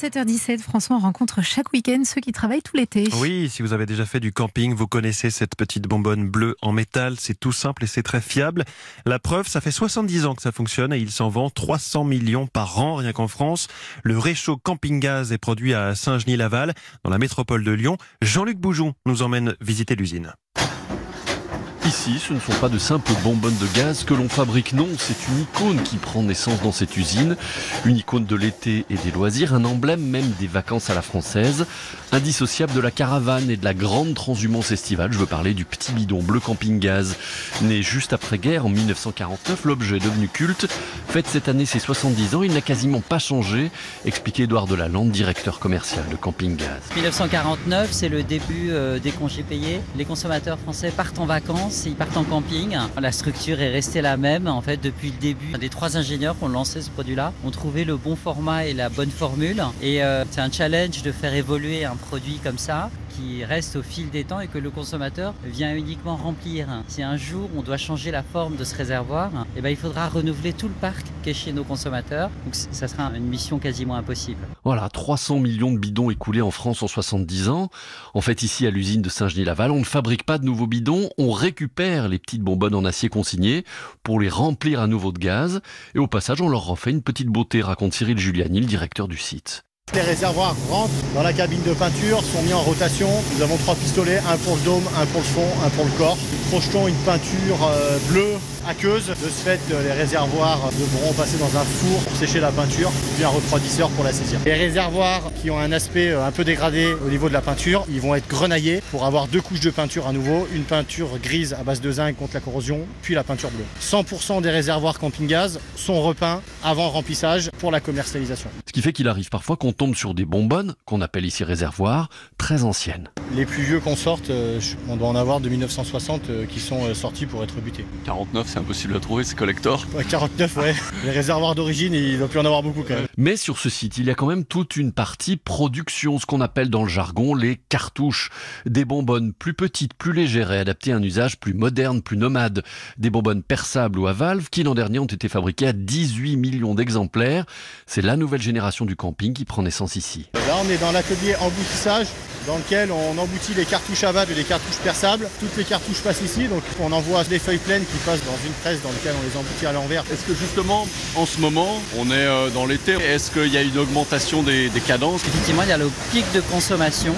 7h17, François, on rencontre chaque week-end ceux qui travaillent tout l'été. Oui, si vous avez déjà fait du camping, vous connaissez cette petite bonbonne bleue en métal. C'est tout simple et c'est très fiable. La preuve, ça fait 70 ans que ça fonctionne et il s'en vend 300 millions par an rien qu'en France. Le réchaud camping gaz est produit à Saint-Genis-Laval, dans la métropole de Lyon. Jean-Luc Boujon nous emmène visiter l'usine. Ici, ce ne sont pas de simples bonbonnes de gaz que l'on fabrique, non, c'est une icône qui prend naissance dans cette usine, une icône de l'été et des loisirs, un emblème même des vacances à la française, indissociable de la caravane et de la grande transhumance estivale. Je veux parler du petit bidon bleu camping-gaz. Né juste après-guerre, en 1949, l'objet est devenu culte. Fête cette année ses 70 ans, il n'a quasiment pas changé, expliquait Édouard Delalande, directeur commercial de camping-gaz. 1949, c'est le début euh, des congés payés. Les consommateurs français partent en vacances ils partent en camping. La structure est restée la même en fait depuis le début. Des trois ingénieurs qui ont lancé ce produit-là ont trouvé le bon format et la bonne formule. Et euh, c'est un challenge de faire évoluer un produit comme ça qui reste au fil des temps et que le consommateur vient uniquement remplir. Si un jour on doit changer la forme de ce réservoir, eh ben, il faudra renouveler tout le parc qui chez nos consommateurs. Donc ça sera une mission quasiment impossible. Voilà, 300 millions de bidons écoulés en France en 70 ans. En fait, ici à l'usine de Saint-Genis-Laval, on ne fabrique pas de nouveaux bidons, on récupère les petites bonbonnes en acier consignées pour les remplir à nouveau de gaz. Et au passage, on leur refait une petite beauté, raconte Cyril Giuliani, le directeur du site. Les réservoirs rentrent dans la cabine de peinture, sont mis en rotation. Nous avons trois pistolets, un pour le dôme, un pour le fond, un pour le corps. Nous projetons une peinture euh, bleue aqueuse. De ce fait, les réservoirs devront passer dans un four pour sécher la peinture, puis un refroidisseur pour la saisir. Les réservoirs qui ont un aspect euh, un peu dégradé au niveau de la peinture, ils vont être grenaillés pour avoir deux couches de peinture à nouveau, une peinture grise à base de zinc contre la corrosion, puis la peinture bleue. 100% des réservoirs camping-gaz sont repeints avant remplissage pour la commercialisation. Ce qui fait qu'il arrive parfois qu'on tombe sur des bonbonnes, qu'on appelle ici réservoirs, très anciennes. Les plus vieux qu'on sorte, euh, on doit en avoir de 1960 euh, qui sont sortis pour être butés. 49, c'est impossible à trouver, c'est collector. 49, ouais. Les réservoirs d'origine, il ne doit plus en avoir beaucoup quand même. Mais sur ce site, il y a quand même toute une partie production, ce qu'on appelle dans le jargon les cartouches. Des bonbonnes plus petites, plus légères et adaptées à un usage plus moderne, plus nomade. Des bonbonnes perçables ou à valve qui l'an dernier ont été fabriquées à 18 millions d'exemplaires. C'est la nouvelle génération du camping qui prend naissance ici. Là, on est dans l'atelier emboutissage dans lequel on emboutit les cartouches à valve et les cartouches perçables. Toutes les cartouches passent ici, donc on envoie les feuilles pleines qui passent dans une presse dans laquelle on les emboutit à l'envers. Est-ce que justement, en ce moment, on est euh, dans l'été, est-ce qu'il y a une augmentation des, cadences? Effectivement, il y a le pic de consommation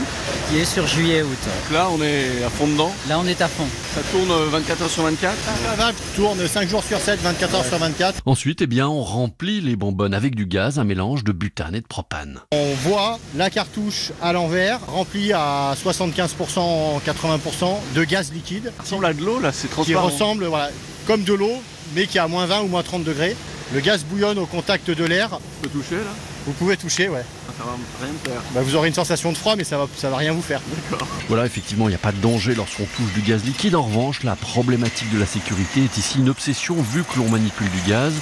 qui est sur juillet-août. Donc là, on est à fond dedans? Là, on est à fond. Ça tourne 24 euh, heures sur 24 La valve tourne 5 jours sur 7, 24 heures sur 24. Ensuite, eh bien, on remplit les bonbonnes avec du gaz, un mélange de butane et de propane. On voit la cartouche à l'envers, remplie à 60 75%, 80% de gaz liquide. Ça ressemble à de l'eau là, c'est transparent. Qui ressemble voilà, comme de l'eau, mais qui a moins 20 ou moins 30 degrés. Le gaz bouillonne au contact de l'air. Vous pouvez toucher là Vous pouvez toucher, ouais. Ah, ça va rien faire. Bah, vous aurez une sensation de froid, mais ça va, ça va rien vous faire. D'accord. Voilà, effectivement, il n'y a pas de danger lorsqu'on touche du gaz liquide. En revanche, la problématique de la sécurité est ici une obsession vu que l'on manipule du gaz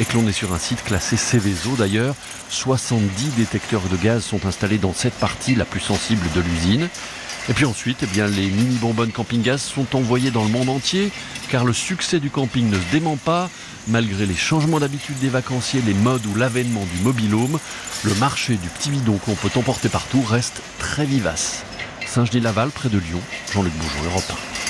et que l'on est sur un site classé Céveso d'ailleurs. 70 détecteurs de gaz sont installés dans cette partie la plus sensible de l'usine. Et puis ensuite, eh bien, les mini bonbonnes camping-gaz sont envoyées dans le monde entier, car le succès du camping ne se dément pas. Malgré les changements d'habitude des vacanciers, les modes ou l'avènement du mobilhome, le marché du petit bidon qu'on peut emporter partout reste très vivace. Saint-Genis-Laval, près de Lyon, Jean-Luc Bougeon, Europe 1.